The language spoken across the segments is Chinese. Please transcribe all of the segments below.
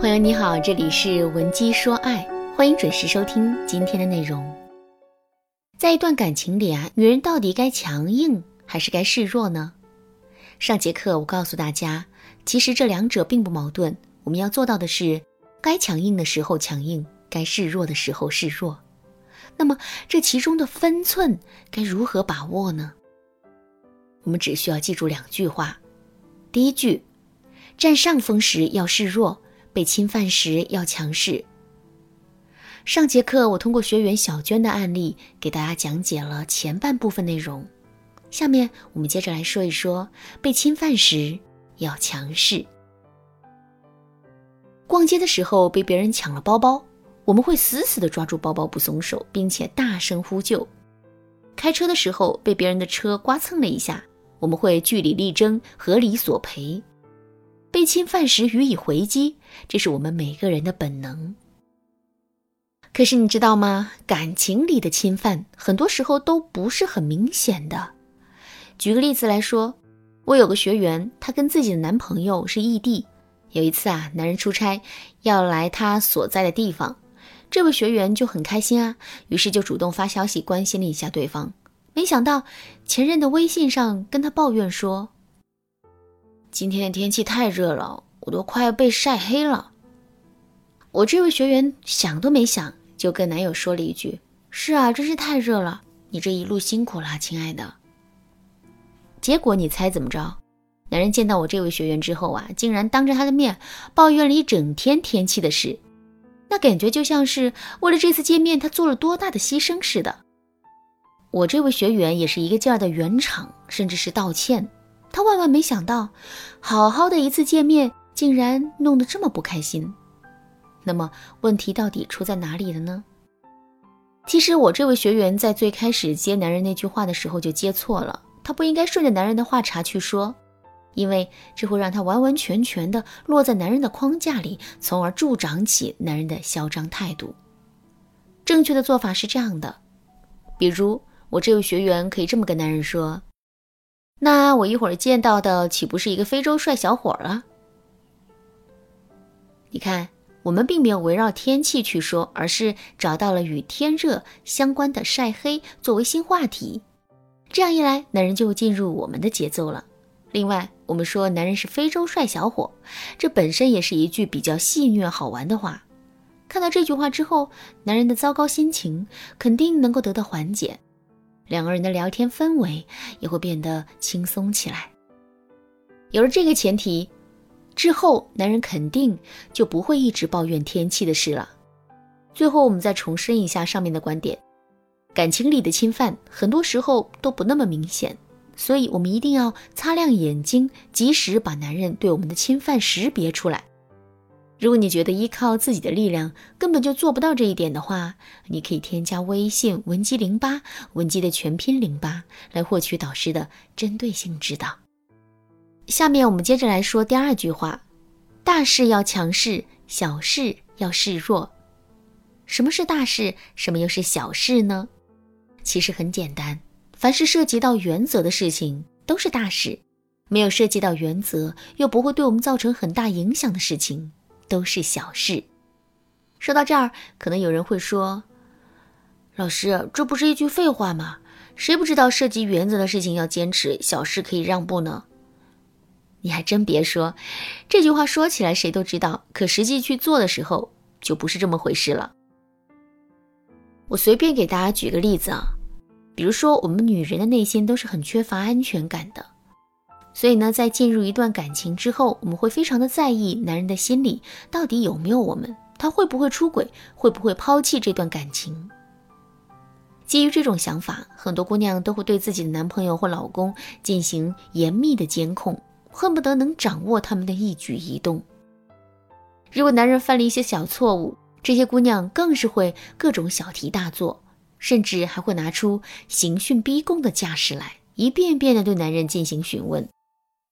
朋友你好，这里是文姬说爱，欢迎准时收听今天的内容。在一段感情里啊，女人到底该强硬还是该示弱呢？上节课我告诉大家，其实这两者并不矛盾。我们要做到的是，该强硬的时候强硬，该示弱的时候示弱。那么这其中的分寸该如何把握呢？我们只需要记住两句话：第一句，占上风时要示弱。被侵犯时要强势。上节课我通过学员小娟的案例给大家讲解了前半部分内容，下面我们接着来说一说被侵犯时要强势。逛街的时候被别人抢了包包，我们会死死的抓住包包不松手，并且大声呼救；开车的时候被别人的车刮蹭了一下，我们会据理力争，合理索赔。被侵犯时予以回击，这是我们每个人的本能。可是你知道吗？感情里的侵犯很多时候都不是很明显的。举个例子来说，我有个学员，她跟自己的男朋友是异地。有一次啊，男人出差要来她所在的地方，这位学员就很开心啊，于是就主动发消息关心了一下对方。没想到前任的微信上跟他抱怨说。今天的天气太热了，我都快要被晒黑了。我这位学员想都没想，就跟男友说了一句：“是啊，真是太热了，你这一路辛苦了，亲爱的。”结果你猜怎么着？男人见到我这位学员之后啊，竟然当着他的面抱怨了一整天天气的事，那感觉就像是为了这次见面他做了多大的牺牲似的。我这位学员也是一个劲儿的圆场，甚至是道歉。他万万没想到，好好的一次见面，竟然弄得这么不开心。那么问题到底出在哪里了呢？其实我这位学员在最开始接男人那句话的时候就接错了，他不应该顺着男人的话茬去说，因为这会让他完完全全的落在男人的框架里，从而助长起男人的嚣张态度。正确的做法是这样的，比如我这位学员可以这么跟男人说。那我一会儿见到的岂不是一个非洲帅小伙啊？你看，我们并没有围绕天气去说，而是找到了与天热相关的晒黑作为新话题。这样一来，男人就进入我们的节奏了。另外，我们说男人是非洲帅小伙，这本身也是一句比较戏谑好玩的话。看到这句话之后，男人的糟糕心情肯定能够得到缓解。两个人的聊天氛围也会变得轻松起来。有了这个前提，之后男人肯定就不会一直抱怨天气的事了。最后，我们再重申一下上面的观点：感情里的侵犯很多时候都不那么明显，所以我们一定要擦亮眼睛，及时把男人对我们的侵犯识别出来。如果你觉得依靠自己的力量根本就做不到这一点的话，你可以添加微信文姬零八，文姬的全拼零八，来获取导师的针对性指导。下面我们接着来说第二句话：大事要强势，小事要示弱。什么是大事？什么又是小事呢？其实很简单，凡是涉及到原则的事情都是大事，没有涉及到原则又不会对我们造成很大影响的事情。都是小事。说到这儿，可能有人会说：“老师，这不是一句废话吗？谁不知道涉及原则的事情要坚持，小事可以让步呢？”你还真别说，这句话说起来谁都知道，可实际去做的时候就不是这么回事了。我随便给大家举个例子啊，比如说我们女人的内心都是很缺乏安全感的。所以呢，在进入一段感情之后，我们会非常的在意男人的心里到底有没有我们，他会不会出轨，会不会抛弃这段感情。基于这种想法，很多姑娘都会对自己的男朋友或老公进行严密的监控，恨不得能掌握他们的一举一动。如果男人犯了一些小错误，这些姑娘更是会各种小题大做，甚至还会拿出刑讯逼供的架势来，一遍遍的对男人进行询问。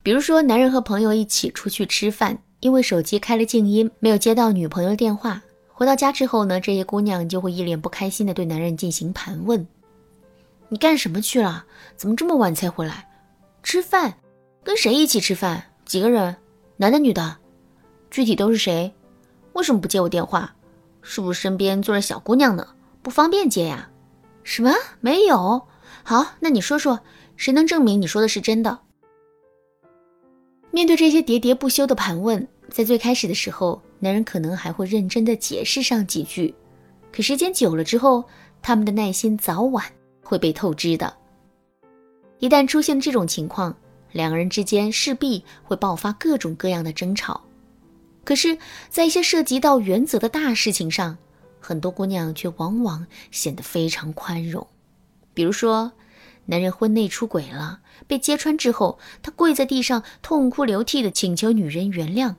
比如说，男人和朋友一起出去吃饭，因为手机开了静音，没有接到女朋友的电话。回到家之后呢，这些姑娘就会一脸不开心的对男人进行盘问：“你干什么去了？怎么这么晚才回来？吃饭？跟谁一起吃饭？几个人？男的女的？具体都是谁？为什么不接我电话？是不是身边坐着小姑娘呢？不方便接呀？什么？没有？好，那你说说，谁能证明你说的是真的？面对这些喋喋不休的盘问，在最开始的时候，男人可能还会认真的解释上几句，可时间久了之后，他们的耐心早晚会被透支的。一旦出现这种情况，两个人之间势必会爆发各种各样的争吵。可是，在一些涉及到原则的大事情上，很多姑娘却往往显得非常宽容。比如说，男人婚内出轨了，被揭穿之后，他跪在地上痛哭流涕的请求女人原谅。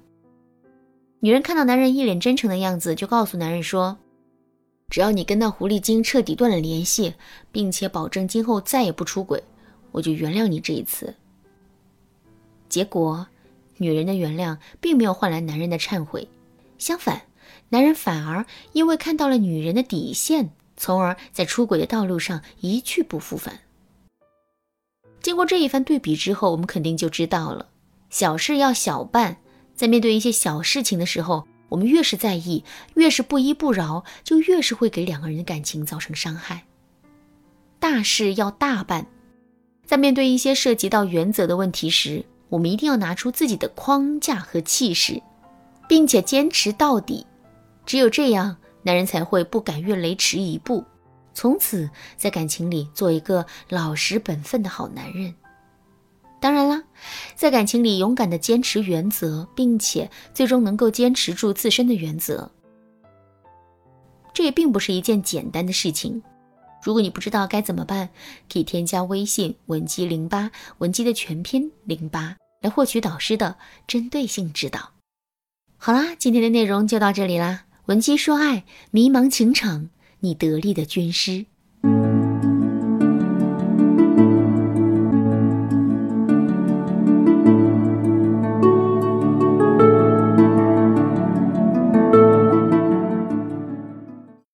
女人看到男人一脸真诚的样子，就告诉男人说：“只要你跟那狐狸精彻底断了联系，并且保证今后再也不出轨，我就原谅你这一次。”结果。女人的原谅并没有换来男人的忏悔，相反，男人反而因为看到了女人的底线，从而在出轨的道路上一去不复返。经过这一番对比之后，我们肯定就知道了：小事要小办，在面对一些小事情的时候，我们越是在意，越是不依不饶，就越是会给两个人的感情造成伤害。大事要大办，在面对一些涉及到原则的问题时。我们一定要拿出自己的框架和气势，并且坚持到底。只有这样，男人才会不敢越雷池一步，从此在感情里做一个老实本分的好男人。当然啦，在感情里勇敢的坚持原则，并且最终能够坚持住自身的原则，这也并不是一件简单的事情。如果你不知道该怎么办，可以添加微信文姬零八，文姬的全拼零八，来获取导师的针对性指导。好啦，今天的内容就到这里啦。文姬说爱，迷茫情场，你得力的军师。